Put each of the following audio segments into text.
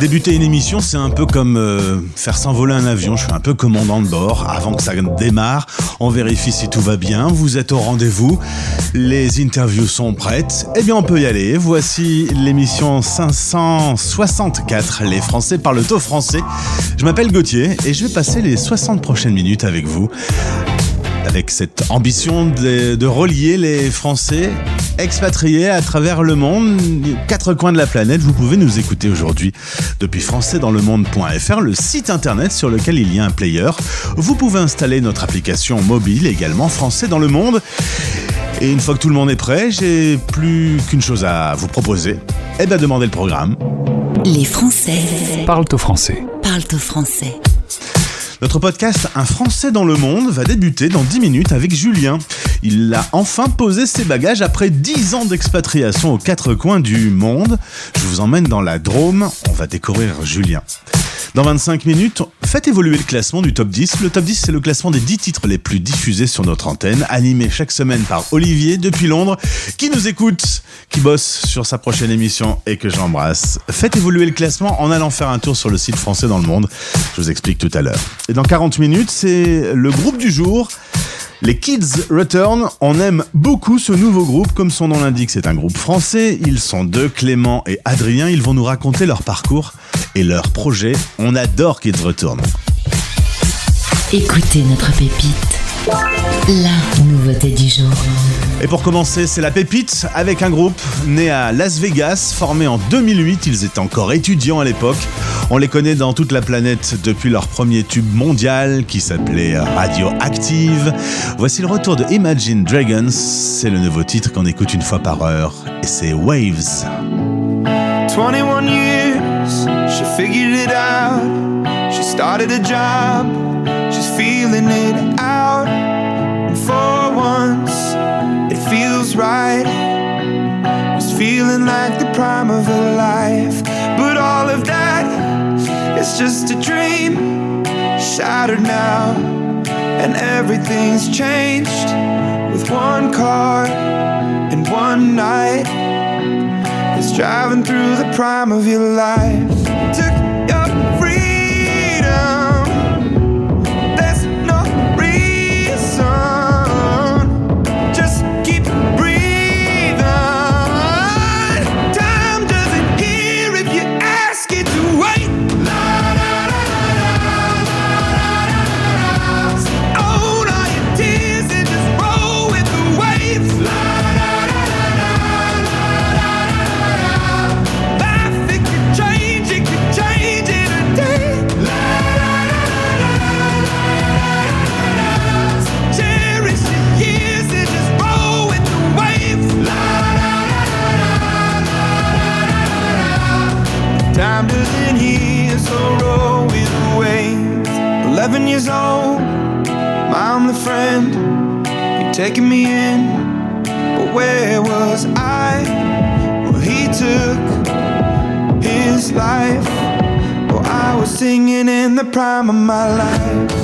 Débuter une émission, c'est un peu comme euh, faire s'envoler un avion. Je suis un peu commandant de bord. Avant que ça démarre, on vérifie si tout va bien. Vous êtes au rendez-vous. Les interviews sont prêtes. Eh bien, on peut y aller. Voici l'émission 564. Les Français parlent au français. Je m'appelle Gauthier et je vais passer les 60 prochaines minutes avec vous avec cette ambition de, de, relier les Français expatriés à travers le monde, quatre coins de la planète. Vous pouvez nous écouter aujourd'hui depuis françaisdanslemonde.fr, le site internet sur lequel il y a un player. Vous pouvez installer notre application mobile également Français dans le monde. Et une fois que tout le monde est prêt, j'ai plus qu'une chose à vous proposer. Eh bien, demandez le programme. Les Français Parlent au français. parlent au français. Notre podcast Un Français dans le monde va débuter dans 10 minutes avec Julien. Il a enfin posé ses bagages après 10 ans d'expatriation aux quatre coins du monde. Je vous emmène dans la Drôme, on va découvrir Julien. Dans 25 minutes, faites évoluer le classement du top 10. Le top 10, c'est le classement des 10 titres les plus diffusés sur notre antenne, animé chaque semaine par Olivier depuis Londres, qui nous écoute, qui bosse sur sa prochaine émission et que j'embrasse. Faites évoluer le classement en allant faire un tour sur le site français dans le monde. Je vous explique tout à l'heure. Et dans 40 minutes, c'est le groupe du jour. Les Kids Return, on aime beaucoup ce nouveau groupe, comme son nom l'indique, c'est un groupe français. Ils sont deux, Clément et Adrien. Ils vont nous raconter leur parcours et leur projet. On adore Kids Return. Écoutez notre pépite. La nouveauté du jour. Et pour commencer, c'est la pépite avec un groupe né à Las Vegas, formé en 2008. Ils étaient encore étudiants à l'époque. On les connaît dans toute la planète depuis leur premier tube mondial qui s'appelait Radioactive. Voici le retour de Imagine Dragons. C'est le nouveau titre qu'on écoute une fois par heure et c'est Waves. 21 years, she figured it out. She started a job, she's feeling it out. And for once, it feels right. It's feeling like the prime of her life. But all of that is just a dream, shattered now. And everything's changed with one car and one night. It's driving through the prime of your life. Taking me in, but where was I? Well, he took his life. Oh, I was singing in the prime of my life.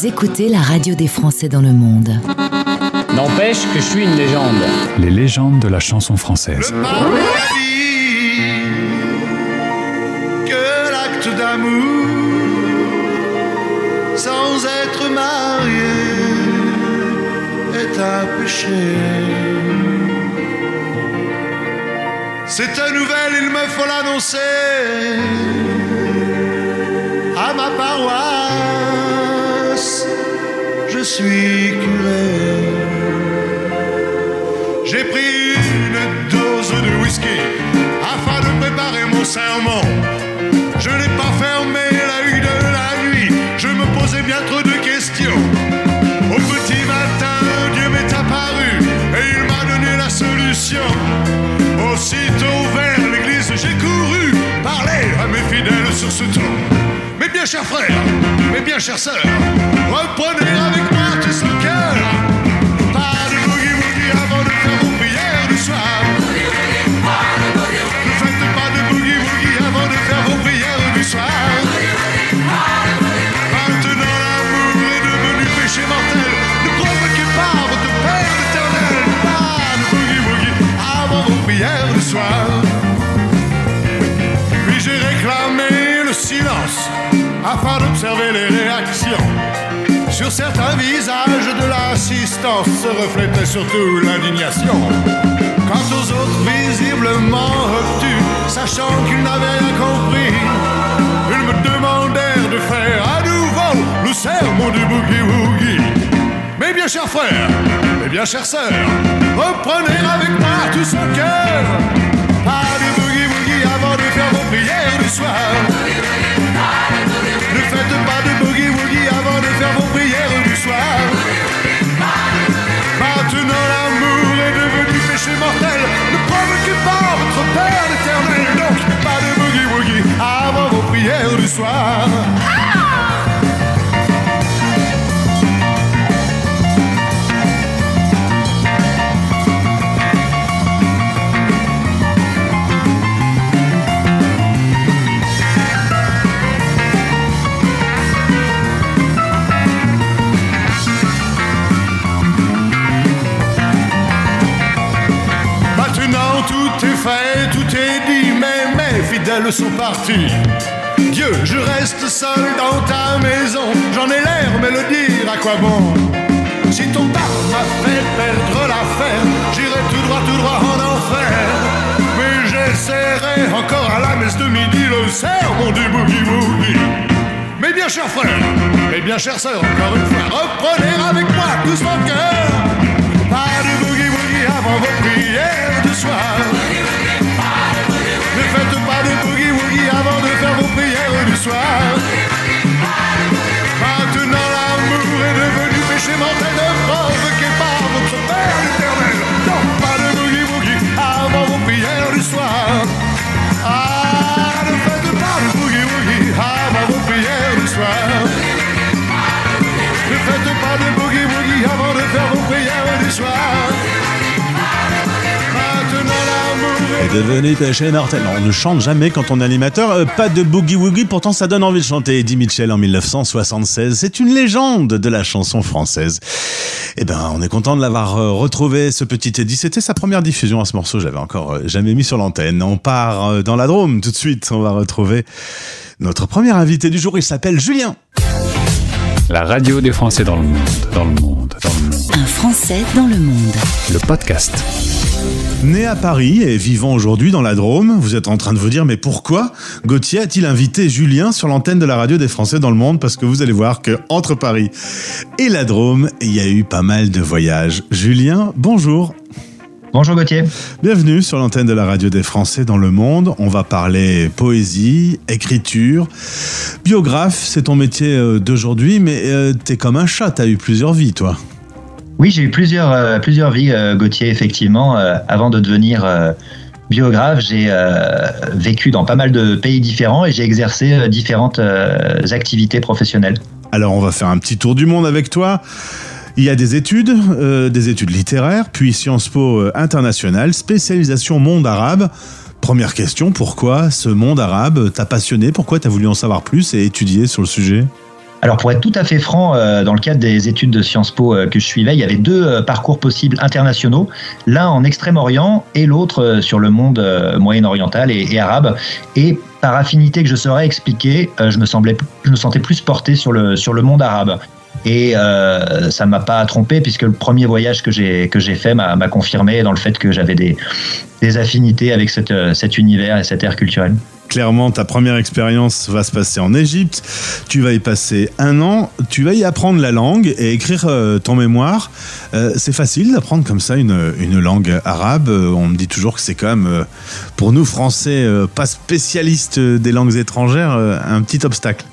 Vous écoutez la radio des Français dans le monde. N'empêche que je suis une légende. Les légendes de la chanson française. que l'acte d'amour sans être marié est un péché. Cette nouvelle, il me faut l'annoncer à ma paroisse. Je suis curé. J'ai pris une dose de whisky afin de préparer mon serment. Je n'ai pas fermé l'œil de la nuit, je me posais bien trop de questions. Au petit matin, Dieu m'est apparu et il m'a donné la solution. Aussitôt vers l'église, j'ai couru parler à mes fidèles sur ce ton. Mes bien chers frères, mes bien chères sœurs, reprenez se reflétait surtout l'indignation. Quant aux autres visiblement obtus, sachant qu'ils n'avaient rien compris, ils me demandèrent de faire à nouveau le sermon du boogie woogie. Mes bien chers frères, mes bien chères sœurs, reprenez avec moi tout son cœur. Pas de boogie woogie avant de faire vos prières du soir. Soir. Maintenant tout est fait, tout est dit, mais mes fidèles sont partis. Dieu, je reste seul dans ta maison, j'en ai l'air, mais le dire à quoi bon? Si ton pape m'a fait perdre l'affaire, j'irai tout droit, tout droit en enfer. Mais j'essaierai encore à la messe de midi le sermon du boogie woogie. Mes bien chers frères, mes bien chères sœurs, encore une fois, reprenez avec moi tout son cœur. Pas de boogie woogie avant vos prières du soir. Vos prières du soir. Maintenant l'amour est devenu péché mortel, ne provoquez péché mortel. Non, on ne chante jamais quand on est animateur. Euh, pas de boogie woogie, pourtant ça donne envie de chanter. Eddie Mitchell en 1976. C'est une légende de la chanson française. Eh ben, on est content de l'avoir euh, retrouvé, ce petit Eddie. C'était sa première diffusion à ce morceau. J'avais encore euh, jamais mis sur l'antenne. On part euh, dans la Drôme tout de suite. On va retrouver notre premier invité du jour. Il s'appelle Julien. La radio des Français dans le monde, dans le monde, dans le monde. Un Français dans le monde. Le podcast. Né à Paris et vivant aujourd'hui dans la Drôme, vous êtes en train de vous dire mais pourquoi Gauthier a-t-il invité Julien sur l'antenne de la radio des Français dans le monde Parce que vous allez voir que entre Paris et la Drôme, il y a eu pas mal de voyages. Julien, bonjour. Bonjour Gauthier. Bienvenue sur l'antenne de la radio des Français dans le monde. On va parler poésie, écriture. Biographe, c'est ton métier euh, d'aujourd'hui, mais euh, t'es comme un chat, t'as eu plusieurs vies, toi. Oui, j'ai eu plusieurs, euh, vies, euh, Gauthier, effectivement. Euh, avant de devenir biographe, j'ai vécu dans pas mal de pays différents et j'ai exercé différentes activités professionnelles. Alors, on va faire un petit tour du monde avec toi. Il y a des études, des études littéraires, puis Sciences Po International, spécialisation monde arabe. Première question, pourquoi ce monde arabe t'a passionné? Pourquoi t'as voulu en savoir plus et étudier sur le sujet? Alors pour être tout à fait franc, euh, dans le cadre des études de Sciences Po euh, que je suivais, il y avait deux euh, parcours possibles internationaux, l'un en Extrême-Orient et l'autre sur le monde moyen-oriental et, arabe. Et par affinité que je saurais expliquer, je me semblais, je me sentais plus porté sur le sur le monde arabe. Et ça m'a pas trompé puisque le premier voyage que j'ai que j'ai fait m'a confirmé dans le fait que j'avais des affinités avec cet univers et cette ère culturelle. Clairement, ta première expérience va se passer en Égypte. Tu vas y passer un an. Tu vas y apprendre la langue et écrire euh, ton mémoire. Euh, c'est facile d'apprendre comme ça une, une langue arabe. Euh, on me dit toujours que c'est quand même, pour nous Français, pas spécialistes des langues étrangères, un petit obstacle.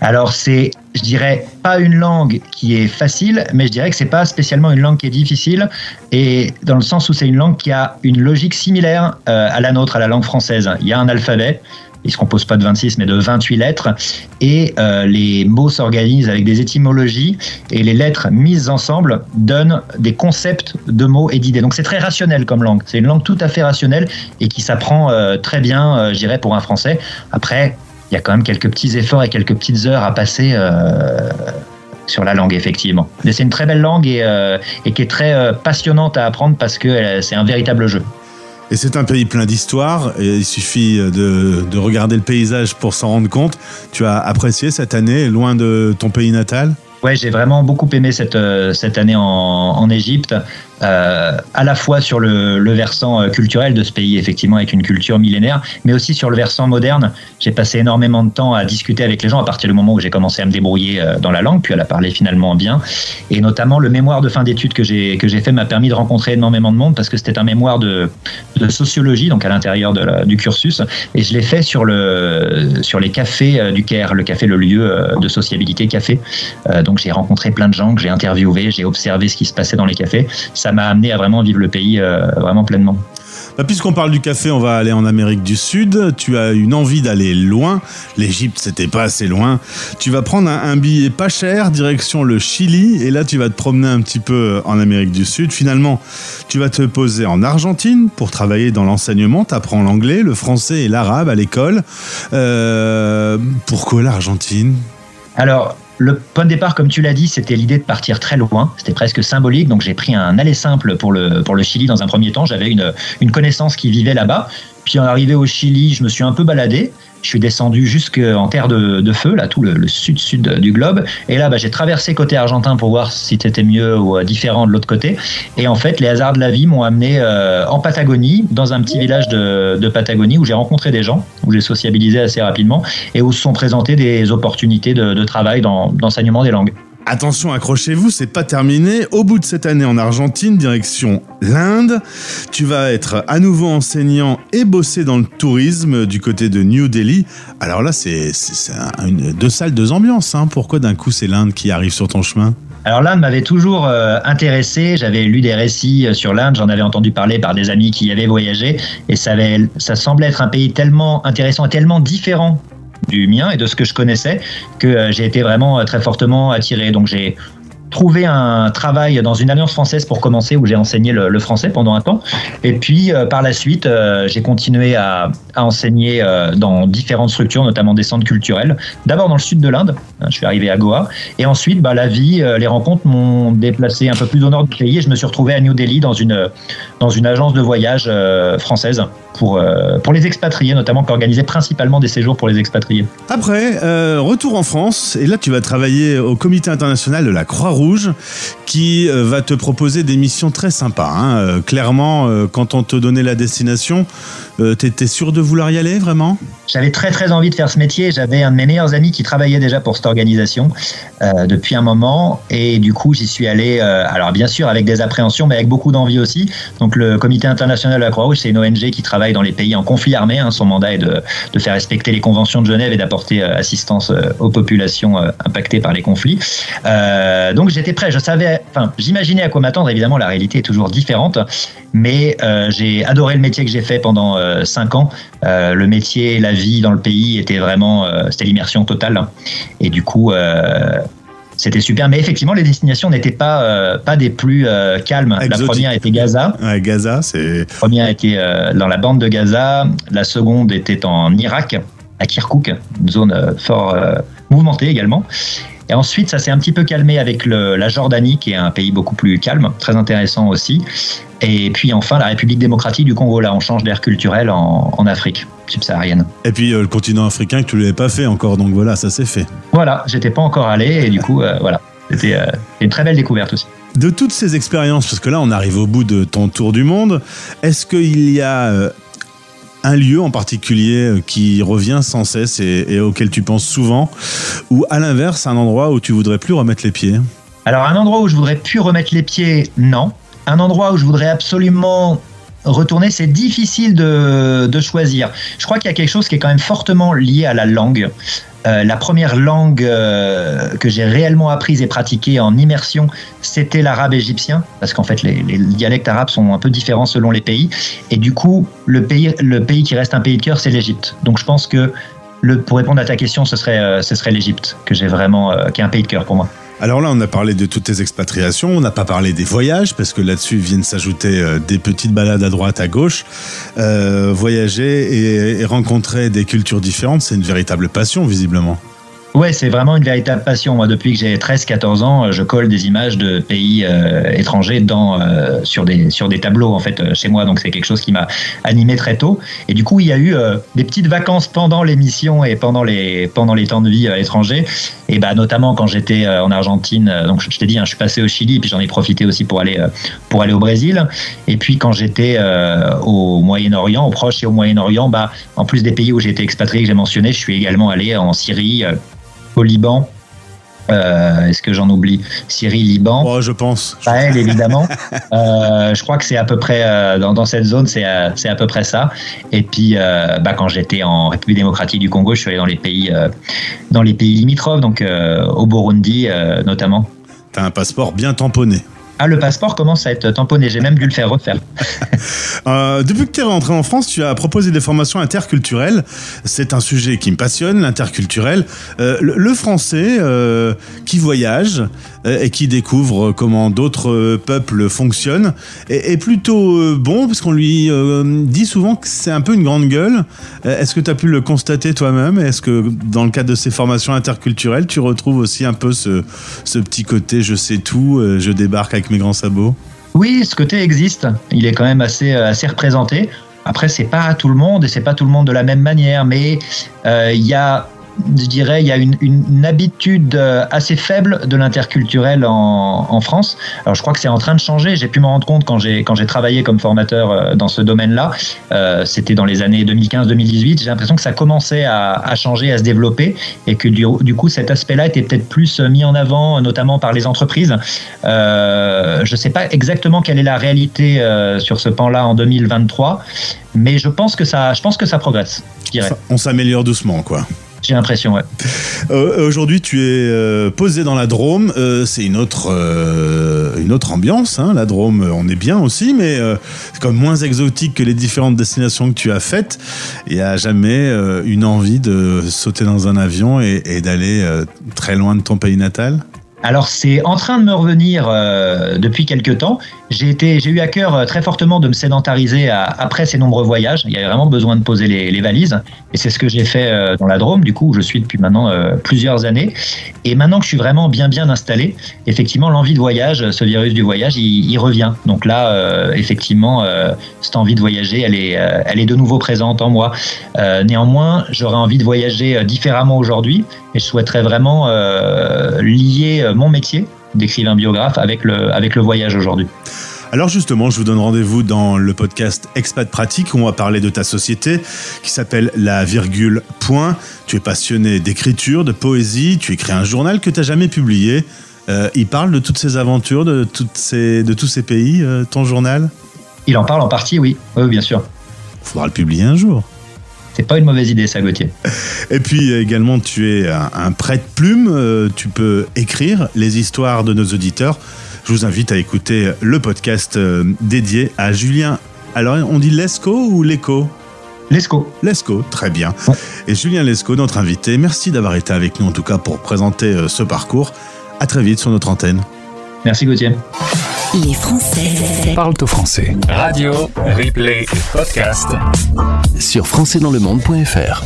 Alors c'est, je dirais, pas une langue qui est facile, mais je dirais que c'est pas spécialement une langue qui est difficile, et dans le sens où c'est une langue qui a une logique similaire euh, à la nôtre, à la langue française. Il y a un alphabet, il se compose pas de 26 mais de 28 lettres, et euh, les mots s'organisent avec des étymologies, et les lettres mises ensemble donnent des concepts de mots et d'idées. Donc c'est très rationnel comme langue. C'est une langue tout à fait rationnelle et qui s'apprend euh, très bien, je dirais, pour un Français. Après, il y a quand même quelques petits efforts et quelques petites heures à passer euh, sur la langue, effectivement. Mais c'est une très belle langue et, euh, et qui est très euh, passionnante à apprendre parce que c'est un véritable jeu. Et c'est un pays plein d'histoires. Il suffit de, de regarder le paysage pour s'en rendre compte. Tu as apprécié cette année, loin de ton pays natal? Ouais, j'ai vraiment beaucoup aimé cette, cette année en, en Égypte, euh, à la fois sur le, versant euh, culturel de ce pays, effectivement, avec une culture millénaire, mais aussi sur le versant moderne. J'ai passé énormément de temps à discuter avec les gens à partir du moment où j'ai commencé à me débrouiller euh, dans la langue, puis à la parler finalement bien. Et notamment, le mémoire de fin d'études que j'ai fait m'a permis de rencontrer énormément de monde parce que c'était un mémoire de, sociologie, donc à l'intérieur du cursus, et je l'ai fait sur le sur les cafés du Caire, le café, le lieu de sociabilité café. Donc j'ai rencontré plein de gens que j'ai interviewés, j'ai observé ce qui se passait dans les cafés. M'a amené à vraiment vivre le pays euh, vraiment pleinement. Bah, Puisqu'on parle du café, on va aller en Amérique du Sud. Tu as une envie d'aller loin. L'Égypte, c'était pas assez loin. Tu vas prendre un, un billet pas cher, direction le Chili, et là, tu vas te promener un petit peu en Amérique du Sud. Finalement, tu vas te poser en Argentine pour travailler dans l'enseignement. Tu apprends l'anglais, le français et l'arabe à l'école. Euh, pourquoi l'Argentine? Alors, le point de départ, comme tu l'as dit, c'était l'idée de partir très loin. C'était presque symbolique. Donc, j'ai pris un aller simple pour le, pour le Chili dans un premier temps. J'avais une, une connaissance qui vivait là-bas. Puis, en arrivé au Chili, je me suis un peu baladé. Je suis descendu jusqu'en terre de, feu, là, tout le, sud-sud du globe. Et là, bah, j'ai traversé côté argentin pour voir si c'était mieux ou euh, différent de l'autre côté. Et en fait, les hasards de la vie m'ont amené euh, en Patagonie, dans un petit village de, Patagonie où j'ai rencontré des gens, où j'ai sociabilisé assez rapidement et où se sont présentées des opportunités de, de travail dans d'enseignement des langues. Attention, accrochez-vous, c'est pas terminé. Au bout de cette année en Argentine, direction l'Inde, tu vas être à nouveau enseignant et bosser dans le tourisme du côté de New Delhi. Alors là, c'est deux salles, deux ambiances. Hein. Pourquoi d'un coup c'est l'Inde qui arrive sur ton chemin? Alors l'Inde m'avait toujours euh, intéressé. J'avais lu des récits euh, sur l'Inde, j'en avais entendu parler par des amis qui y avaient voyagé, et ça, ça semblait être un pays tellement intéressant et tellement différent du mien et de ce que je connaissais que euh, j'ai été vraiment euh, très fortement attiré. Donc j'ai trouvé un travail dans une alliance française pour commencer où j'ai enseigné le, français pendant un temps. Et puis euh, par la suite euh, j'ai continué à, enseigner euh, dans différentes structures notamment des centres culturels. D'abord dans le sud de l'Inde hein, je suis arrivé à Goa. Et ensuite bah, la vie les rencontres m'ont déplacé un peu plus au nord du pays et je me suis retrouvé à New Delhi dans une dans une agence de voyage française pour pour les expatriés notamment qui organisait principalement des séjours pour les expatriés. Après, retour en France, et là tu vas travailler au comité international de la Croix-Rouge Qui euh, va te proposer des missions très sympas. hein. Euh, clairement, euh, quand on te donnait la destination, t'étais sûr de vouloir y aller vraiment? J'avais très très envie de faire ce métier. J'avais un de mes meilleurs amis qui travaillait déjà pour cette organisation depuis un moment. Et du coup, j'y suis allé, alors bien sûr avec des appréhensions, mais avec beaucoup d'envie aussi. Donc le Comité international de la Croix-Rouge, c'est une ONG qui travaille dans les pays en conflit armé. hein. Son mandat est de, faire respecter les conventions de Genève et d'apporter assistance aux populations impactées par les conflits. Euh, donc j'étais prêt. Je savais, enfin, j'imaginais à quoi m'attendre. Évidemment, la réalité est toujours différente. Mais euh, j'ai adoré le métier que j'ai fait pendant euh, cinq ans. Euh, le métier, la vie dans le pays était vraiment, euh, c'était l'immersion totale. Et du coup, euh, c'était super. Mais effectivement, les destinations n'étaient pas pas pas des plus euh, calmes. La première était Gaza. Ouais, Gaza, c'est. La première était euh, dans la bande de Gaza. La seconde était en Irak, à Kirkuk, une zone euh, fort euh, mouvementée également. Et ensuite, ça s'est un petit peu calmé avec le- la Jordanie, qui est un pays beaucoup plus calme, très intéressant aussi. Et puis enfin, la République démocratique du Congo. Là, on change d'air culturel en, en Afrique subsaharienne. Et puis euh, le continent africain que tu l'avais pas fait encore, donc voilà, ça s'est fait. Voilà, j'étais pas encore allé et du coup, euh, voilà, c'était euh, une très belle découverte aussi. De toutes ces expériences, parce que là on arrive au bout de ton tour du monde, est-ce qu'il y a un lieu en particulier euh, qui revient sans cesse et, et auquel tu penses souvent, ou à l'inverse un endroit où tu voudrais plus remettre les pieds? Alors, un endroit où je voudrais plus remettre les pieds, non. Un endroit où je voudrais absolument retourner, c'est difficile de, de choisir. Je crois qu'il y a quelque chose qui est quand même fortement lié à la langue. Euh, la première langue euh, que j'ai réellement apprise et pratiquée en immersion, c'était l'arabe égyptien, parce qu'en fait, les, dialectes arabes sont un peu différents selon les pays. Et du coup, le pays, le pays qui reste un pays de cœur, c'est l'Égypte. Donc, je pense que le, pour répondre à ta question, ce serait, euh, serait l'Égypte, que j'ai vraiment, qui est un pays de cœur pour moi. Alors là, on a parlé de toutes tes expatriations, on n'a pas parlé des voyages, parce que là-dessus viennent s'ajouter euh, des petites balades à droite, à gauche. Euh, voyager et, et rencontrer des cultures différentes, c'est une véritable passion, visiblement. Ouais, c'est vraiment une véritable passion. Depuis que j'ai 13-14 ans, je colle des images de pays euh, étrangers dans, euh, sur, des, sur des tableaux en fait euh, chez moi. Donc c'est quelque chose qui m'a animé très tôt. Et du coup, il y a eu des petites vacances pendant l'émission et pendant les, pendant les temps de vie à l'étranger. Et bah, notamment quand j'étais en Argentine. Donc je je t'ai hein, je suis passé au Chili, puis j'en ai profité aussi pour aller, pour aller au Brésil. Et puis quand j'étais au Moyen-Orient, au Proche et au Moyen-Orient, bah, en plus des pays où j'ai été expatrié que j'ai mentionné, je suis également allé en Syrie. Liban. Euh, Est-ce que j'en oublie? Syrie, Liban. Oh, je pense. Sahel, évidemment. Euh, je crois que c'est à peu près, euh, dans, dans cette zone, c'est à, à peu près ça. Et puis, bah, quand j'étais en République démocratique du Congo, je suis allé dans les pays, dans les pays limitrophes, donc au Burundi notamment. T'as un passeport bien tamponné. Ah, le passeport commence à être tamponné. J'ai même dû le faire refaire. Euh, depuis que tu es rentré en France, tu as proposé des formations interculturelles. C'est un sujet qui me passionne, l'interculturel. Euh, le, français euh, qui voyage et qui découvre comment d'autres peuples fonctionnent est, plutôt bon parce qu'on lui dit souvent que c'est un peu une grande gueule. Est-ce que tu as pu le constater toi-même? Est-ce que dans le cadre de ces formations interculturelles, tu retrouves aussi un peu ce, ce petit côté je sais tout, je débarque avec mes grands sabots Oui, ce côté existe. Il est quand même assez, euh, assez représenté. Après, c'est pas tout le monde et c'est pas tout le monde de la même manière, mais euh, il y a, je dirais, il y a une, habitude euh, assez faible de l'interculturel en, France. Alors, je crois que c'est en train de changer. J'ai pu m'en rendre compte quand j'ai quand j'ai travaillé comme formateur euh, dans ce domaine-là. Euh, C'était dans les années 2015-2018. J'ai l'impression que ça commençait à, changer, à se développer, et que du, coup, cet aspect-là était peut-être plus mis en avant, notamment par les entreprises. Je ne sais pas exactement quelle est la réalité sur ce pan-là en 2023, mais je pense que ça, je pense que ça progresse. On s'améliore doucement, quoi. J'ai l'impression. Ouais. Euh, Aujourd'hui, tu es euh, posé dans la Drôme. Euh, c'est une autre, une autre ambiance. Hein. La Drôme, on est bien aussi, mais c'est comme moins exotique que les différentes destinations que tu as faites. Il n'y a jamais une envie de sauter dans un avion et, et d'aller très loin de ton pays natal? Alors c'est en train de me revenir euh, depuis quelques temps. J'ai eu à cœur euh, très fortement de me sédentariser à- après ces nombreux voyages. Il y avait vraiment besoin de poser les, les valises, et c'est ce que j'ai fait euh, dans la Drôme, du coup où je suis depuis maintenant euh, plusieurs années. Et maintenant que je suis vraiment bien bien installé, effectivement l'envie de voyage, ce virus du voyage, il, il revient. Donc là, euh, effectivement, euh, cette envie de voyager, elle est, euh, elle est de nouveau présente en moi. Néanmoins, j'aurais envie de voyager différemment aujourd'hui, et je souhaiterais vraiment lier mon métier d'écrivains biographes avec le, avec le voyage aujourd'hui. Alors justement, je vous donne rendez-vous dans le podcast Expat Pratique où on va parler de ta société qui s'appelle La Virgule Point. Tu es passionné d'écriture, de poésie, tu écris un journal que tu n'as jamais publié. Euh, il parle de toutes ces aventures, de, toutes ces, de tous ces pays, euh, ton journal? Il en parle en partie, oui. Oui, bien sûr. Il faudra le publier un jour. C'est pas une mauvaise idée, ça, Gauthier. Et puis également, tu es un, un prête-plume. euh, tu peux écrire les histoires de nos auditeurs. Je vous invite à écouter le podcast euh, dédié à Julien. Alors, on dit Lescaut ou Leco Lescaut. Lescaut, très bien. Ouais. Et Julien Lescaut, notre invité, merci d'avoir été avec nous en tout cas pour présenter euh, ce parcours. À très vite sur notre antenne. Merci, Gauthier. Les Français Parle au français. Radio, replay et podcast. sur françaisdanslemonde.fr.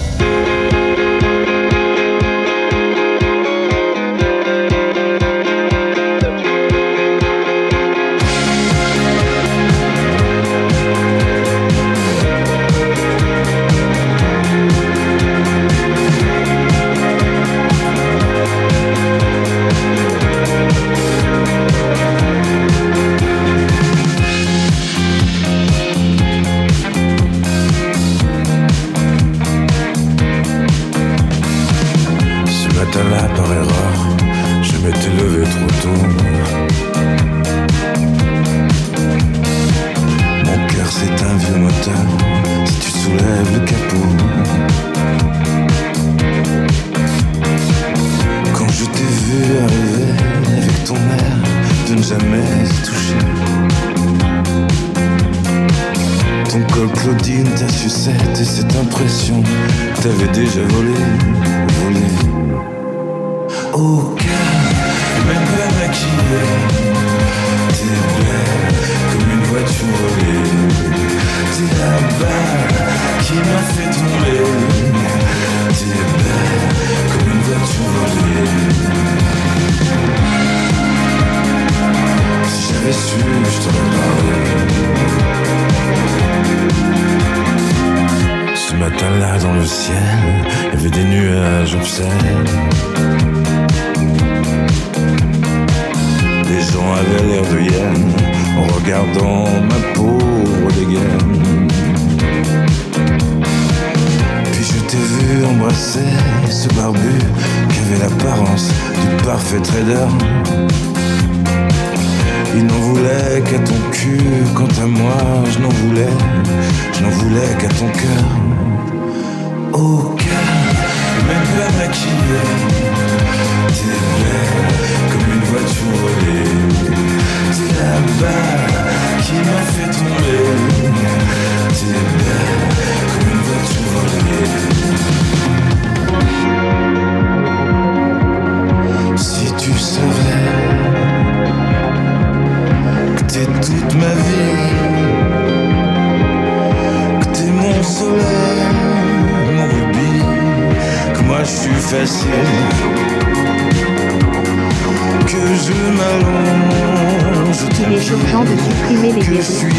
T'avais déjà volé moi, je n'en voulais, je n'en voulais qu'à ton cœur. De supprimer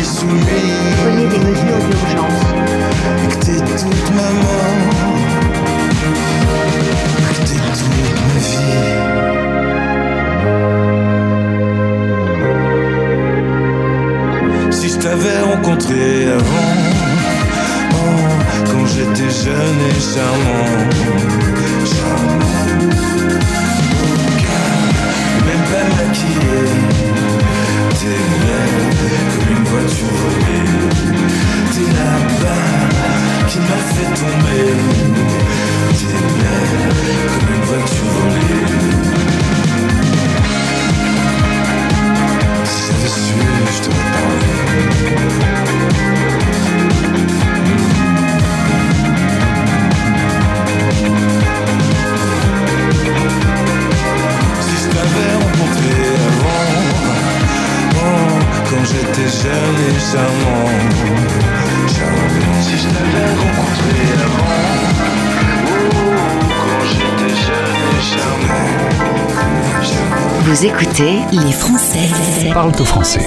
Vous écoutez Les Français parlent aux Français.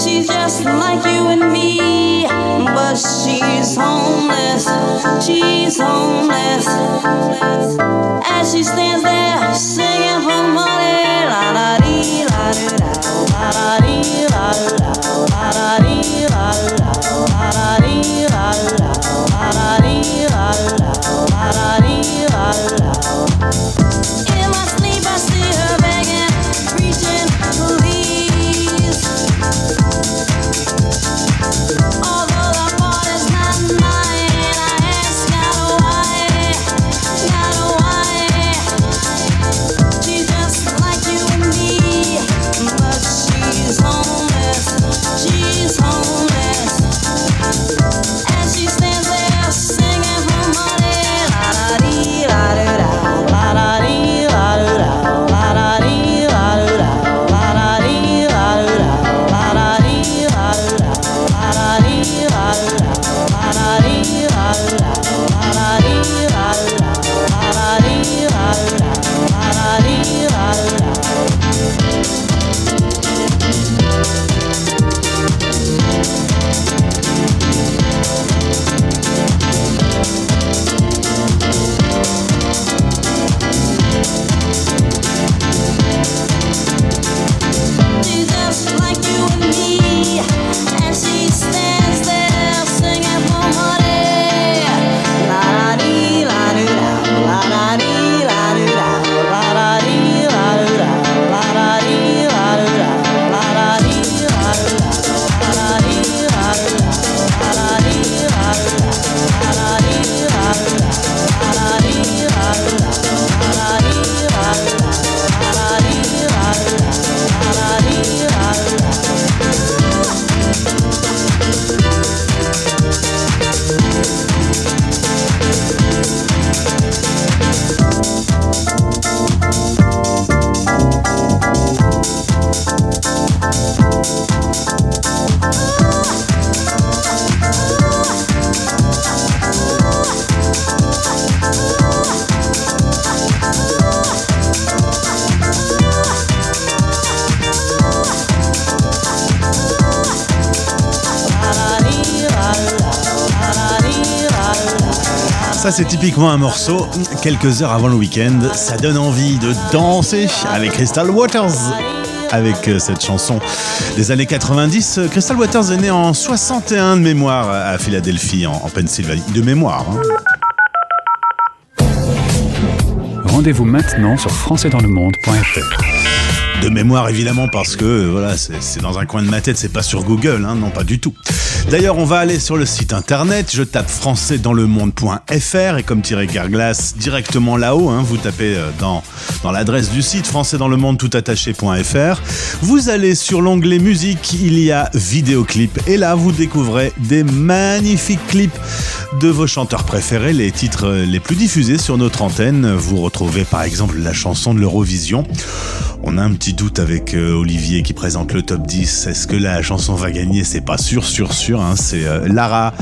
She's just like you and me, but she's homeless. She's homeless. As she stands there singing for money, la da dee la da, la da dee la da, la da dee la da, la da dee la da, la da dee la da, la da dee la da. Un morceau, quelques heures avant le week-end, ça donne envie de danser avec Crystal Waters. Avec euh, cette chanson des années 90, Euh, Crystal Waters est né en 61 de mémoire à Philadelphie, en, en Pennsylvanie. De mémoire. hein. Rendez-vous maintenant sur françaisdanslemonde.fr. De mémoire évidemment parce que voilà, c'est c'est dans un coin de ma tête, c'est pas sur Google, hein, non pas du tout. D'ailleurs, on va aller sur le site internet, je tape françaisdanslemonde.fr et comme tirer Carglass directement là-haut, hein, vous tapez euh, dans, dans l'adresse du site françaisdanslemonde toutattaché.fr. Vous allez sur l'onglet musique, il y a vidéoclip et là vous découvrez des magnifiques clips de vos chanteurs préférés, les titres euh, les plus diffusés sur notre antenne. Vous retrouvez par exemple la chanson de l'Eurovision. On a un petit doute avec euh, Olivier qui présente le top 10. Est-ce que la chanson va gagner? C'est pas sûr, sûr, sûr. Hein. C'est euh, Lara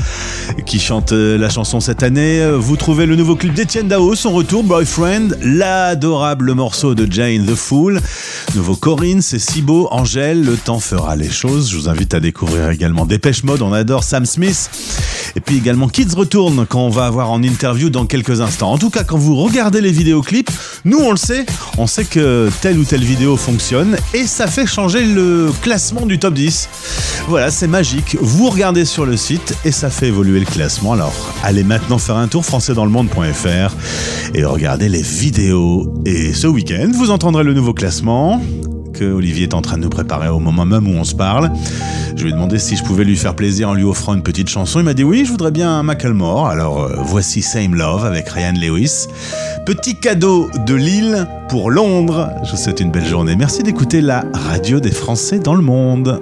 qui chante euh, la chanson cette année. Euh, Vous trouvez le nouveau clip d'Etienne Dao, son retour, Boyfriend, l'adorable morceau de Jane the Fool. Nouveau Corinne, c'est si beau. Angèle, le temps fera les choses. Je vous invite à découvrir également Dépêche Mode. On adore Sam Smith. Et puis également Kids Retourne qu'on va avoir en interview dans quelques instants. En tout cas, quand vous regardez les vidéoclips, nous on le sait, on sait que telle ou telle vidéo fonctionne et ça fait changer le classement du top 10. Voilà, c'est magique. Vous regardez sur le site et ça fait évoluer le classement. Alors, allez maintenant faire un tour françaisdanslemonde.fr et regardez les vidéos. Et ce week-end, vous entendrez le nouveau classement que Olivier est en train de nous préparer au moment même où on se parle. Je lui ai demandé si je pouvais lui faire plaisir en lui offrant une petite chanson. Il m'a dit oui, je voudrais bien un Macklemore. Alors euh, voici Same Love avec Ryan Lewis. Petit cadeau de Lille pour Londres. Je vous souhaite une belle journée. Merci d'écouter la radio des Français dans le monde.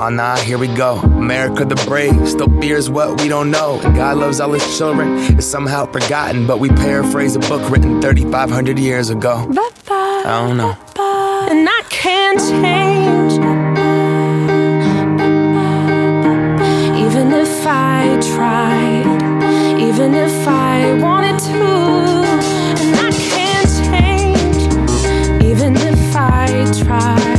Oh nah, here we go. America the brave still fears what we don't know. And God loves all his children. It's somehow forgotten, but we paraphrase a book written 3,500 years ago. Bye bye. I don't know. And I can't change. Even if I tried, even if I wanted to. And I can't change. Even if I tried,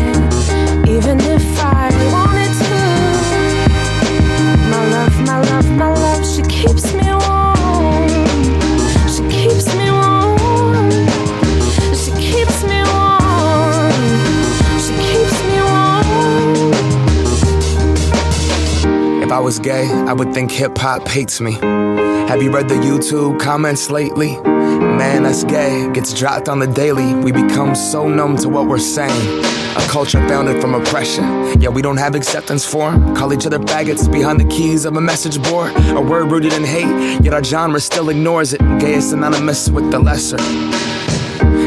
I was gay, I would think hip hop hates me. Have you read the YouTube comments lately? Man, that's gay. Gets dropped on the daily. We become so numb to what we're saying. A culture founded from oppression. Yeah, we don't have acceptance for 'em. Call each other faggots behind the keys of a message board. A word rooted in hate, yet our genre still ignores it. Gay is synonymous with the lesser.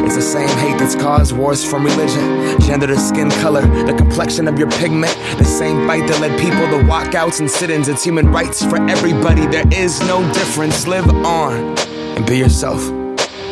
It's the same hate that's caused wars from religion, gender to skin color, the complexion of your pigment. The same fight that led people to walkouts and sit ins. It's human rights for everybody. There is no difference. Live on and be yourself.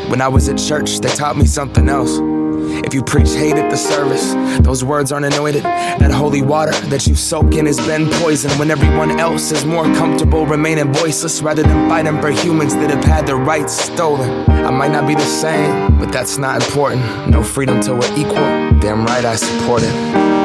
When I was at church, they taught me something else. If you preach hate at the service, those words aren't anointed. That holy water that you soak in has been poisoned when everyone else is more comfortable remaining voiceless rather than fighting for humans that have had their rights stolen. I might not be the same, but that's not important. No freedom till we're equal. Damn right I support it.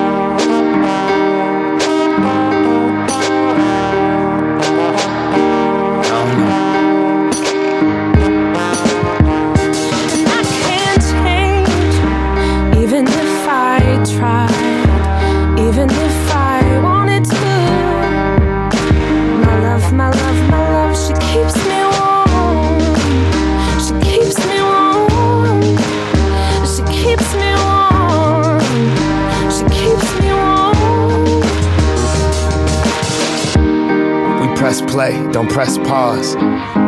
Play, don't press pause.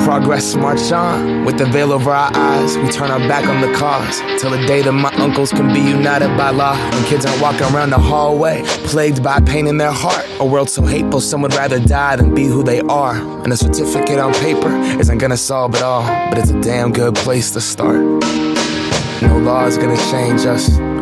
Progress march on with the veil over our eyes. We turn our back on the cause till the day that my uncles can be united by law. When kids aren't walking around the hallway, plagued by pain in their heart. A world so hateful, some would rather die than be who they are. And a certificate on paper isn't gonna solve it all, but it's a damn good place to start. No law is gonna change us.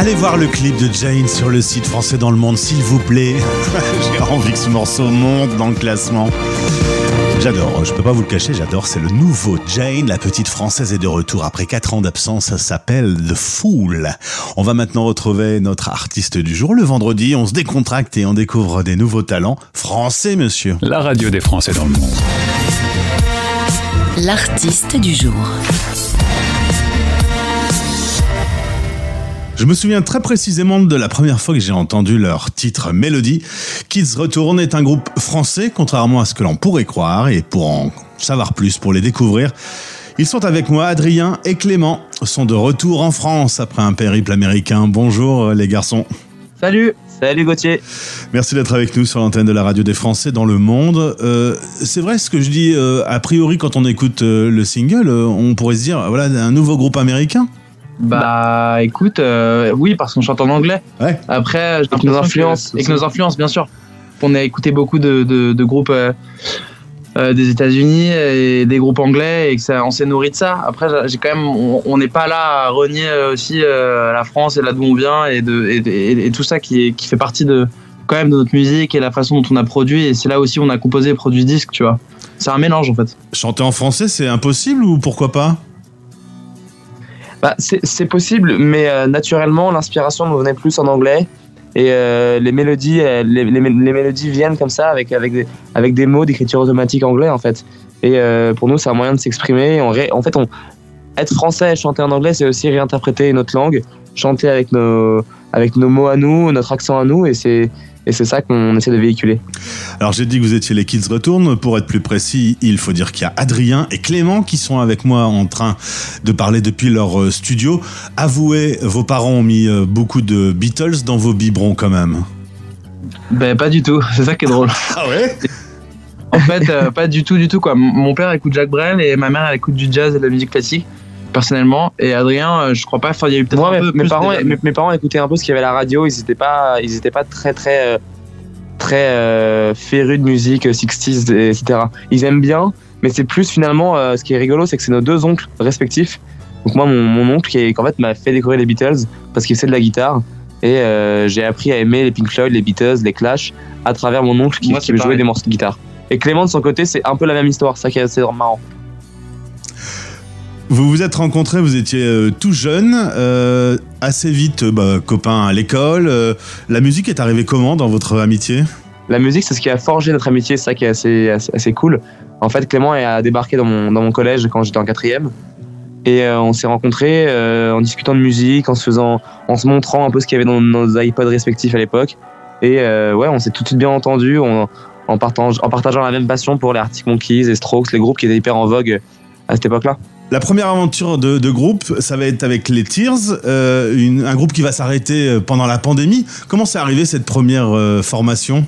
Allez voir le clip de Jane sur le site Français dans le Monde, s'il vous plaît. J'ai envie que ce morceau monte dans le classement. J'adore, je peux pas vous le cacher, j'adore. C'est le nouveau Jane, la petite française est de retour après 4 ans d'absence. Ça s'appelle The Fool. On va maintenant retrouver notre artiste du jour. Le vendredi, on se décontracte et on découvre des nouveaux talents français, monsieur. La radio des Français dans le monde. L'artiste du jour. Je me souviens très précisément de la première fois que j'ai entendu leur titre Mélodie. Kids Retourne est un groupe français, contrairement à ce que l'on pourrait croire, et pour en savoir plus, pour les découvrir, ils sont avec moi, Adrien et Clément, sont de retour en France après un périple américain. Bonjour euh, les garçons. Salut, salut Gauthier. Merci d'être avec nous sur l'antenne de la radio des Français dans le monde. Euh, c'est vrai ce que je dis, euh, a priori quand on écoute euh, le single, euh, on pourrait se dire, voilà, un nouveau groupe américain Bah écoute, euh, oui parce qu'on chante en anglais. Ouais. Après, Avec nos influences avec nos influences bien sûr. On a écouté beaucoup de, de- de groupes euh, euh, des États-Unis et des groupes anglais et que ça, on s'est nourri de ça. Après, j'ai quand même, on n'est pas là à renier aussi euh, la France et là d'où on vient et, de, et, et- et tout ça qui, est- qui fait partie de quand même de notre musique et la façon dont on a produit et c'est là aussi où on a composé et produit disque, tu vois. C'est un mélange en fait. Chanter en français, c'est impossible ou pourquoi pas? Bah, c'est possible, mais euh, naturellement, l'inspiration nous venait plus en anglais. Et euh, les mélodies, euh, les, les- les mélodies viennent comme ça avec avec des, avec des mots d'écriture automatique anglais en fait. Et euh, pour nous, c'est un moyen de s'exprimer. En fait, on être français et chanter en anglais, c'est aussi réinterpréter une autre langue, chanter avec nos avec nos mots à nous, notre accent à nous, et c'est et c'est ça qu'on essaie de véhiculer. Alors j'ai dit que vous étiez les Kids Retourne. Pour être plus précis, il faut dire qu'il y a Adrien et Clément qui sont avec moi en train de parler depuis leur euh, studio. Avouez, vos parents ont mis euh, beaucoup de Beatles dans vos biberons quand même. Ben pas du tout, c'est ça qui est drôle. Ah ouais? En fait, euh, pas du tout, du tout quoi. Mon père écoute Jacques Brel et ma mère elle écoute du jazz et de la musique classique personnellement. Et Adrien, euh, je crois pas. Enfin, il y a eu peut-être Moi, un mes, peu mes plus parents, mes, mes parents écoutaient un peu ce qu'il y avait à la radio. Ils étaient pas, ils étaient pas très très euh, très euh, férus de musique euh, 60s, et- etc. Ils aiment bien, mais c'est plus finalement euh, ce qui est rigolo, c'est que c'est nos deux oncles respectifs. Donc moi, mon, mon oncle qui, est- qui, en fait m'a fait découvrir les Beatles parce qu'il sait de la guitare. Et j'ai appris à aimer les Pink Floyd, les Beatles, les Clash à travers mon oncle qui, Moi, qui jouait des morceaux de guitare. Et Clément de son côté, c'est un peu la même histoire, ça qui est assez marrant. Vous vous êtes rencontrés, vous étiez euh, tout jeune, euh, assez vite euh, bah, copains à l'école. euh, la musique est arrivée comment dans votre amitié? La musique, c'est ce qui a forgé notre amitié, c'est ça qui est assez, assez, assez cool. En fait, Clément a débarqué dans mon, dans mon collège quand j'étais en quatrième. Et on s'est rencontrés en discutant de musique, en se faisant, en se montrant un peu ce qu'il y avait dans nos iPods respectifs à l'époque. Et ouais, on s'est tout de suite bien entendus en, en, partage- en partageant la même passion pour les Arctic Monkeys et Strokes, les groupes qui étaient hyper en vogue à cette époque-là. La première aventure de, de groupe, ça va être avec les Tears, euh, une- un groupe qui va s'arrêter euh, pendant la pandémie. Comment c'est arrivé cette première euh, formation?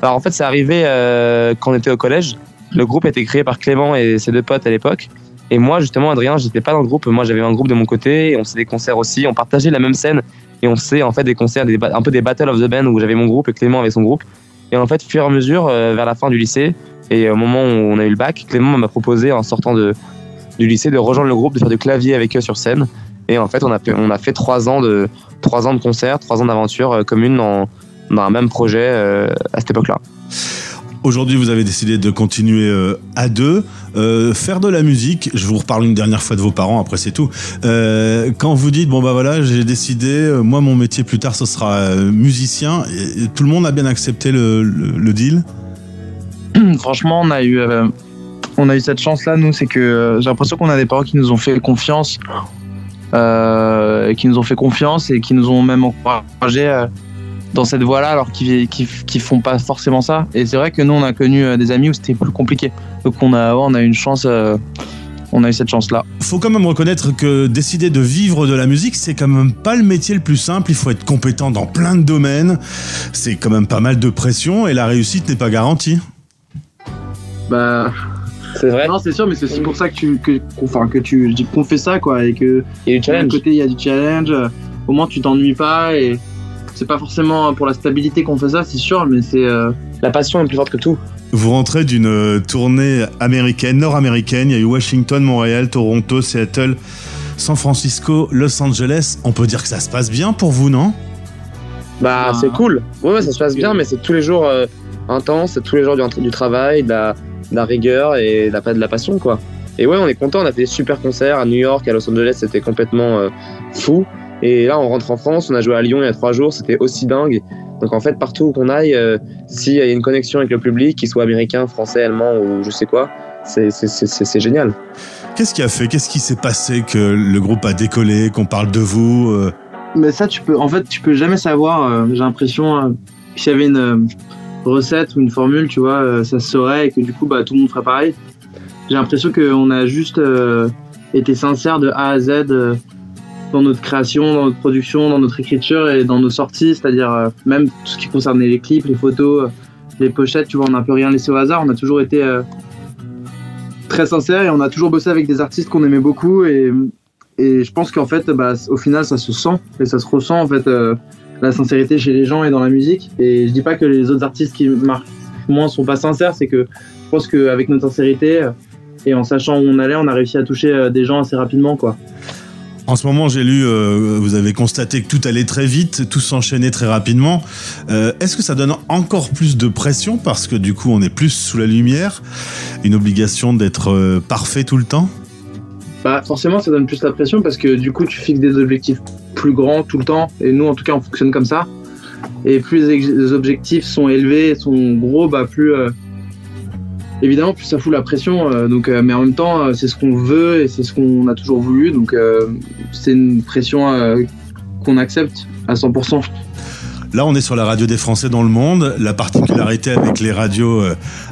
Alors en fait, c'est arrivé euh, quand on était au collège. Le groupe a été créé par Clément et ses deux potes à l'époque. Et moi, justement, Adrien, j'étais pas dans le groupe. Moi, j'avais un groupe de mon côté. Et on faisait des concerts aussi. On partageait la même scène. Et on faisait en fait des concerts, des, un peu des Battle of the Band où j'avais mon groupe et Clément avait son groupe. Et en fait, au fur et à mesure, euh, vers la fin du lycée, et au moment où on a eu le bac, Clément m'a proposé, en sortant de, du lycée, de rejoindre le groupe, de faire du clavier avec eux sur scène. Et en fait, on a fait, on a fait trois ans de, trois ans de concerts, trois ans d'aventure euh, commune dans, dans un même projet euh, à cette époque-là. Aujourd'hui, vous avez décidé de continuer euh, à deux, euh, faire de la musique. Je vous reparle une dernière fois de vos parents, après c'est tout. Euh, quand vous dites, bon bah voilà, j'ai décidé, moi mon métier plus tard, ce sera musicien, tout le monde a bien accepté le, deal? Franchement, on a eu, on a eu cette chance-là, nous, c'est que j'ai l'impression qu'on a des parents qui nous ont fait confiance, qui nous ont fait confiance et qui nous ont même encouragé euh, dans cette voie-là, alors qu'ils qui, qui font pas forcément ça. Et c'est vrai que nous, on a connu euh, des amis où c'était plus compliqué. Donc on a, on a eu une chance, euh, on a eu cette chance-là. faut quand même reconnaître que décider de vivre de la musique, c'est quand même pas le métier le plus simple. Il faut être compétent dans plein de domaines. C'est quand même pas mal de pression et la réussite n'est pas garantie. Bah. C'est vrai. Non, c'est sûr, mais c'est aussi pour ça que tu, que, qu'on- enfin, que tu, je dis qu'on fait ça, quoi, et que. Il y a du D'un challenge. côté, il y a du challenge. Au moins, tu t'ennuies pas et c'est pas forcément pour la stabilité qu'on fait ça, c'est sûr, mais c'est. euh, la passion est plus forte que tout. Vous rentrez d'une euh, tournée américaine, nord-américaine. Il y a eu Washington, Montréal, Toronto, Seattle, San Francisco, Los Angeles. On peut dire que ça se passe bien pour vous, non? Bah, c'est cool. Ouais, ouais, ça se passe bien, mais c'est tous les jours euh, intense, c'est tous les jours du, du travail, de la, de la rigueur et de la, de la passion, quoi. Et ouais, on est content. On a fait des super concerts à New York, à Los Angeles, c'était complètement euh, fou. Et là, on rentre en France. On a joué à Lyon il y a trois jours, c'était aussi dingue. Donc en fait, partout où qu'on aille, euh, s'il y a une connexion avec le public, qu'il soit américain, français, allemand ou je sais quoi, c'est- c'est- c'est c'est génial. Qu'est-ce qui a fait Qu'est-ce qui s'est passé que le groupe a décollé, qu'on parle de vous euh, Mais ça, tu peux, en fait, tu peux jamais savoir. euh, J'ai l'impression euh, que s'il y avait une euh, recette ou une formule, tu vois, euh, ça se saurait et que du coup, bah, tout le monde ferait pareil. J'ai l'impression qu'on a juste euh, été sincère de A à Z euh, dans notre création, dans notre production, dans notre écriture et dans nos sorties, c'est-à-dire euh, même tout ce qui concernait les clips, les photos, euh, les pochettes, tu vois, on n'a un peu rien laissé au hasard. On a toujours été euh, très sincère et on a toujours bossé avec des artistes qu'on aimait beaucoup et, je pense qu'en fait bah, au final ça se sent et ça se ressent en fait la sincérité chez les gens et dans la musique et je dis pas que les autres artistes qui marquent moins sont pas sincères c'est que je pense qu'avec notre sincérité et en sachant où on allait on a réussi à toucher des gens assez rapidement quoi En ce moment, j'ai lu, euh, vous avez constaté que tout allait très vite, tout s'enchaînait très rapidement. Euh, Est-ce que ça donne encore plus de pression parce que du coup, on est plus sous la lumière, une obligation d'être euh, parfait tout le temps? Bah forcément ça donne plus la pression parce que du coup tu fixes des objectifs plus grands tout le temps. Et nous en tout cas on fonctionne comme ça. Et plus les objectifs sont élevés sont gros bah plus évidemment plus ça fout la pression euh, donc euh, mais en même temps euh, c'est ce qu'on veut et c'est ce qu'on a toujours voulu donc c'est une pression qu'on accepte à 100% Là, on est sur la radio des Français dans le monde. La particularité avec les radios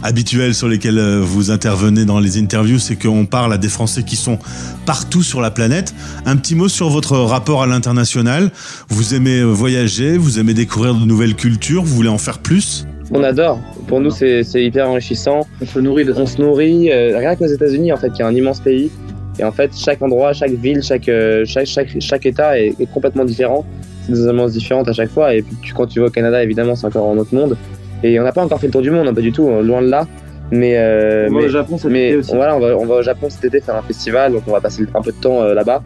habituelles sur lesquelles vous intervenez dans les interviews, c'est qu'on parle à des Français qui sont partout sur la planète. Un petit mot sur votre rapport à l'international. Vous aimez voyager, vous aimez découvrir de nouvelles cultures, vous voulez en faire plus? On adore. Pour nous, c'est hyper enrichissant. On se nourrit de On se nourrit. euh, rien qu'aux États-Unis, en fait, qui est un immense pays. Et en fait, chaque endroit, chaque ville, chaque, euh, chaque, chaque, chaque État est, est complètement différent. C'est des ambiances différentes à chaque fois. Et puis, tu- quand tu vas au Canada, évidemment, c'est encore un autre monde. Et on n'a pas encore fait le tour du monde, hein, pas du tout, hein, loin de là. Mais, euh, On va mais, au Japon cet mais été aussi. voilà, on va, on va au Japon cet été faire un festival, donc on va passer un peu de temps euh, là-bas.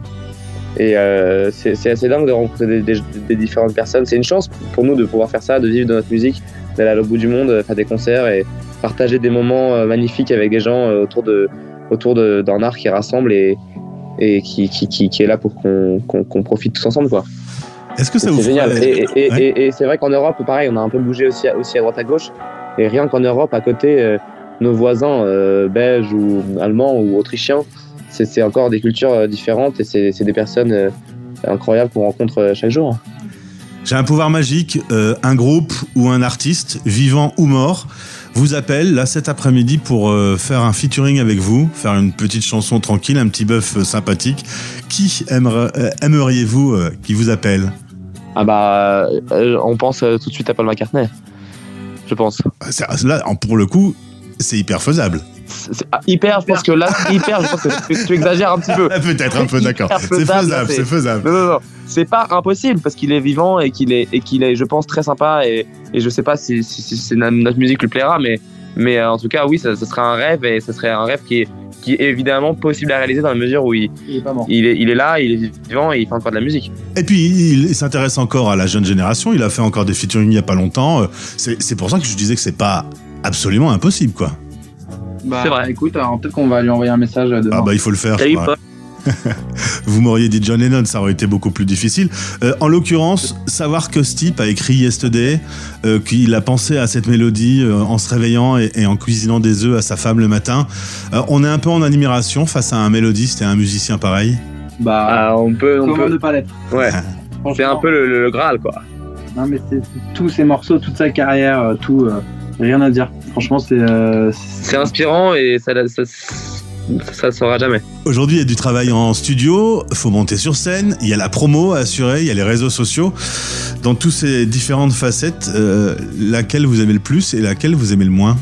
Et euh, c'est c'est assez dingue de rencontrer des, des- des différentes personnes. C'est une chance pour nous de pouvoir faire ça, de vivre de notre musique, d'aller à l'autre bout du monde, faire des concerts et partager des moments euh, magnifiques avec des gens euh, autour de autour de- d'un art qui rassemble et, et qui, qui, qui, qui est là pour qu'on qu'on qu'on profite tous ensemble. quoi. Est-ce que ça vous C'est génial. Et, et- et- Ouais. et- et c'est vrai qu'en Europe, pareil, on a un peu bougé aussi à, aussi à droite à gauche. Et rien qu'en Europe, à côté, euh, nos voisins euh, belges ou allemands ou autrichiens, c'est c'est encore des cultures différentes et c'est c'est des personnes euh, incroyables qu'on rencontre chaque jour. J'ai un pouvoir magique, euh, un groupe ou un artiste, vivant ou mort, vous appelle là cet après-midi pour euh, faire un featuring avec vous, faire une petite chanson tranquille, un petit bœuf euh, sympathique. Qui aimeriez-vous qui vous appelle? Ah bah, on pense tout de suite à Paul McCartney. Je pense. C'est- Là, en- pour le coup, c'est hyper faisable. C'est- ah, hyper, je pense que là, hyper, je pense que tu, tu exagères un petit peu. Ah, Peut-être un peu, d'accord. C'est faisable, c'est faisable. Non, non, non. C'est pas impossible parce qu'il est vivant et qu'il est, et qu'il est, je pense, très sympa et, et je sais pas si, si, si- notre musique lui plaira, mais, mais euh, en tout cas, oui, ça, ça serait un rêve et ça serait un rêve qui est, qui est évidemment possible à réaliser dans la mesure où il, il est pas mort il est, il est là, il est vivant et il fait encore de la musique. Et puis, il, il s'intéresse encore à la jeune génération. Il a fait encore des featuring il y a pas longtemps. Euh, C'est c'est pour ça que je disais que c'est pas absolument impossible, quoi. Bah, C'est vrai. écoute alors peut-être qu'on va lui envoyer un message euh, demain Ah bah il faut le faire. crois. Paul. Vous m'auriez dit John Lennon, ça aurait été beaucoup plus difficile. Euh, en l'occurrence, savoir que Stipe a écrit Yesterday, euh, qu'il a pensé à cette mélodie euh, en se réveillant et, et en cuisinant des œufs à sa femme le matin, euh, on est un peu en admiration face à un mélodiste et un musicien pareil. bah Ah, on peut, on comment peut. ne pas l'être? Ouais. C'est un peu le, le- le Graal, quoi. Non, mais c'est tous ces morceaux, toute sa carrière, tout, euh, rien à dire. Franchement, c'est. euh, c'est- inspirant et ça, ça, ça, se saura jamais. Aujourd'hui, il y a du travail en studio, faut monter sur scène, il y a la promo à assurer, il y a les réseaux sociaux. Dans toutes ces différentes facettes, euh, laquelle vous aimez le plus et laquelle vous aimez le moins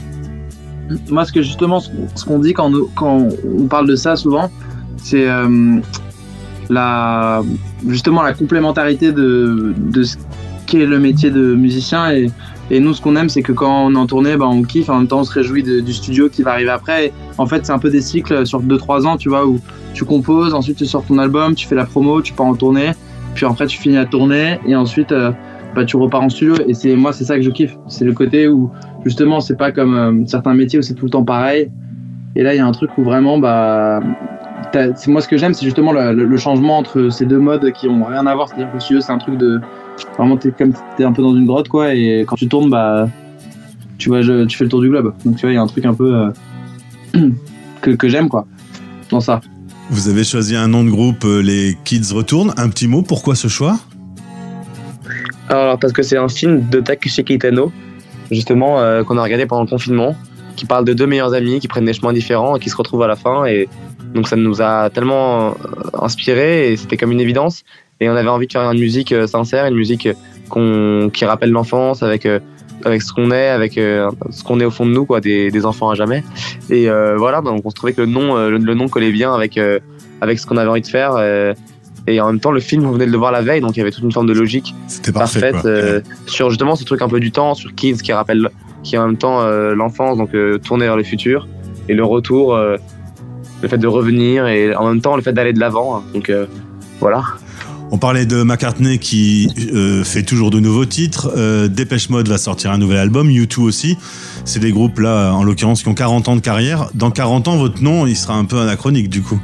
Moi, ce que justement, ce qu'on- ce qu'on dit quand, nous- quand on parle de ça souvent, c'est euh, la, justement la complémentarité de, de ce qu'est le métier de musicien et Et nous, ce qu'on aime, c'est que quand on est en tournée, bah, on kiffe, en même temps, on se réjouit du studio qui va arriver après. Et en fait, c'est un peu des cycles sur 2-3 ans, tu vois, où tu composes, ensuite tu sors ton album, tu fais la promo, tu pars en tournée, puis après tu finis la tournée, et ensuite euh, bah, tu repars en studio. Et c'est moi, c'est ça que je kiffe. C'est le côté où, justement, c'est pas comme euh, certains métiers où c'est tout le temps pareil. Et là, il y a un truc où vraiment, bah, moi ce que j'aime, c'est justement le changement entre ces deux modes qui ont rien à voir. C'est-à-dire que le studio, c'est un truc de vraiment t'es comme t'es un peu dans une grotte, quoi. Et quand tu tournes, bah, tu vois, je- tu fais le tour du globe. Donc tu vois, il y a un truc un peu euh, que, que j'aime, quoi, dans ça. Vous avez choisi un nom de groupe, euh, les Kids Retournent. Un petit mot, pourquoi ce choix? Alors, parce que c'est un film de Takeshi Kitano, justement, euh, qu'on a regardé pendant le confinement, qui parle de deux meilleurs amis qui prennent des chemins différents et qui se retrouvent à la fin. Et donc, ça nous a tellement inspiré et c'était comme une évidence. Et on avait envie de faire une musique euh, sincère, une musique qu'on, qui rappelle l'enfance avec, euh, avec ce qu'on est, avec euh, ce qu'on est au fond de nous, quoi, des, des enfants à jamais. Et euh, voilà, donc on se trouvait que le nom, euh, le, le nom collait bien avec, euh, avec ce qu'on avait envie de faire. euh, et en même temps, le film, on venait de le voir la veille, donc il y avait toute une forme de logique parfait, parfaite euh, sur justement ce truc un peu du temps, sur Kids qui rappelle, qui est en même temps euh, l'enfance, donc euh, tourner vers le futur, et le retour, euh, le fait de revenir, et en même temps le fait d'aller de l'avant. hein. donc euh, voilà. On parlait de McCartney qui euh, fait toujours de nouveaux titres. Euh, Dépêche Mode va sortir un nouvel album. U2 aussi. C'est des groupes là, en l'occurrence, qui ont 40 ans de carrière. Dans 40 ans, votre nom, il sera un peu anachronique du coup.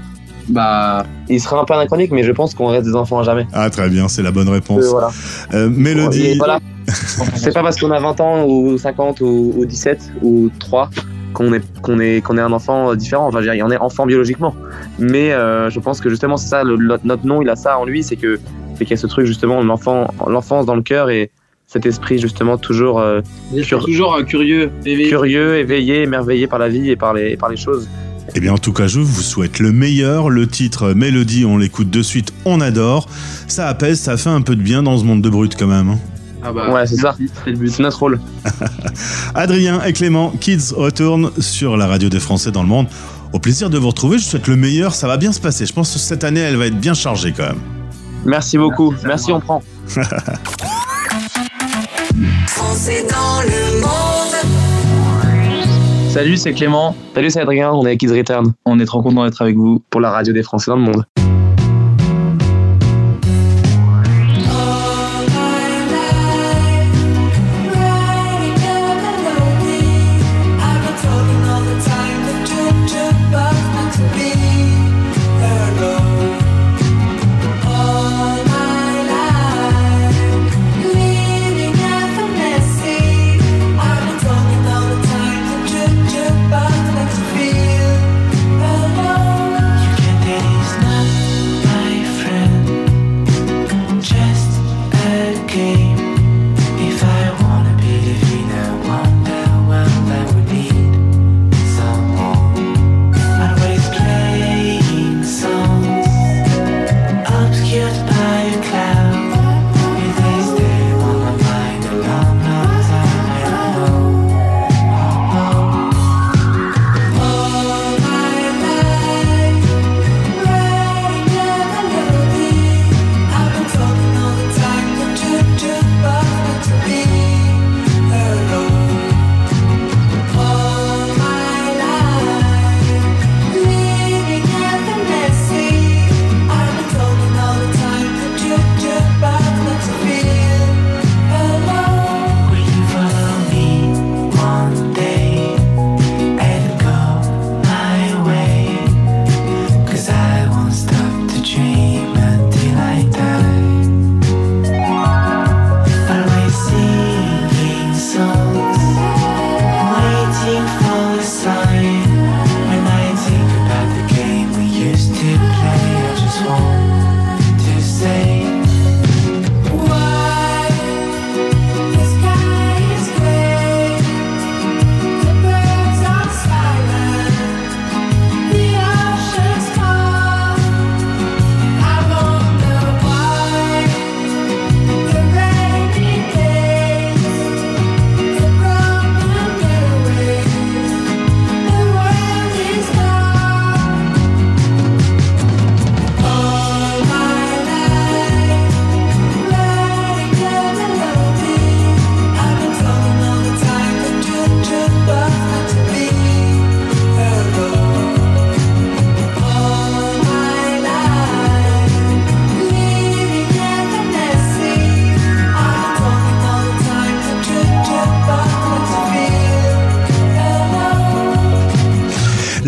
Bah, il sera un peu anachronique, mais je pense qu'on reste des enfants à jamais. Ah très bien, c'est la bonne réponse. Euh, voilà. Euh, Mélodie. Voilà. C'est pas parce qu'on a 20 ans ou 50 ou, ou 17 ou 3 qu'on est, qu'on est, qu'on est un enfant différent. Enfin, je veux dire, on est enfant biologiquement. Mais euh, je pense que justement, c'est ça, le- le- notre nom, il a ça en lui, c'est que c'est qu'il y a ce truc justement, l'enfant, l'enfance dans le cœur et cet esprit justement toujours euh, cur- toujours euh, curieux, éveillé. curieux, éveillé, émerveillé par la vie et par les, par les choses. Eh bien, en tout cas, je vous souhaite le meilleur. Le titre Mélodie, on l'écoute de suite, on adore. Ça apaise, ça fait un peu de bien dans ce monde de brut quand même. hein. Ah bah, ouais, c'est ça. C'est notre rôle. Adrien et Clément, Kids retournent sur la radio des Français dans le monde. Au plaisir de vous retrouver. Je vous souhaite le meilleur. Ça va bien se passer. Je pense que cette année, elle va être bien chargée quand même. Merci beaucoup. Merci, on prend. Français dans le monde. Salut, c'est Clément. Salut, c'est Adrien. On est avec Kids Return. On est trop content d'être avec vous. Pour la radio des Français dans le monde.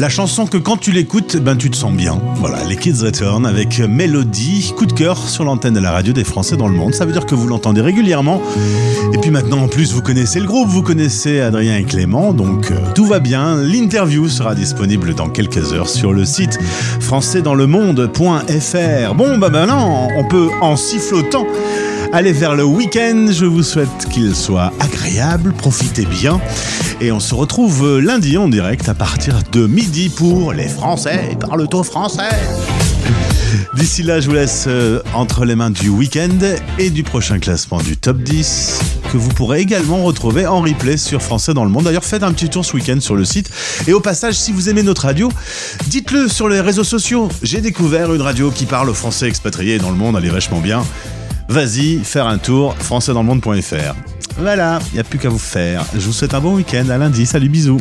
La chanson que quand tu l'écoutes, ben tu te sens bien. Voilà, les Kids Return avec Mélodie, coup de cœur sur l'antenne de la radio des Français dans le monde. Ça veut dire que vous l'entendez régulièrement. Et puis maintenant, en plus, vous connaissez le groupe, vous connaissez Adrien et Clément, donc euh, tout va bien. L'interview sera disponible dans quelques heures sur le site françaisdanslemonde.fr. Bon, bah maintenant, on peut en sifflotant aller vers le week-end. Je vous souhaite qu'il soit agréable, profitez bien. Et on se retrouve lundi en direct à partir de midi pour les Français parle au français. D'ici là, je vous laisse euh, entre les mains du week-end et du prochain classement du top 10 que vous pourrez également retrouver en replay sur Français dans le monde. D'ailleurs, faites un petit tour ce week-end sur le site. Et au passage, si vous aimez notre radio, dites-le sur les réseaux sociaux. J'ai découvert une radio qui parle Français expatriés dans le monde, elle est vachement bien. Vas-y, faire un tour, françaisdanslemonde.fr. Voilà, il n'y a plus qu'à vous faire. Je vous souhaite un bon week-end, à lundi, salut, bisous.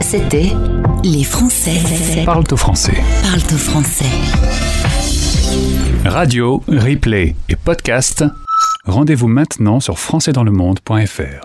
C'était Les Français Parle au français. parlent au français. Radio, replay et podcast. Rendez-vous maintenant sur françaisdanslemonde.fr.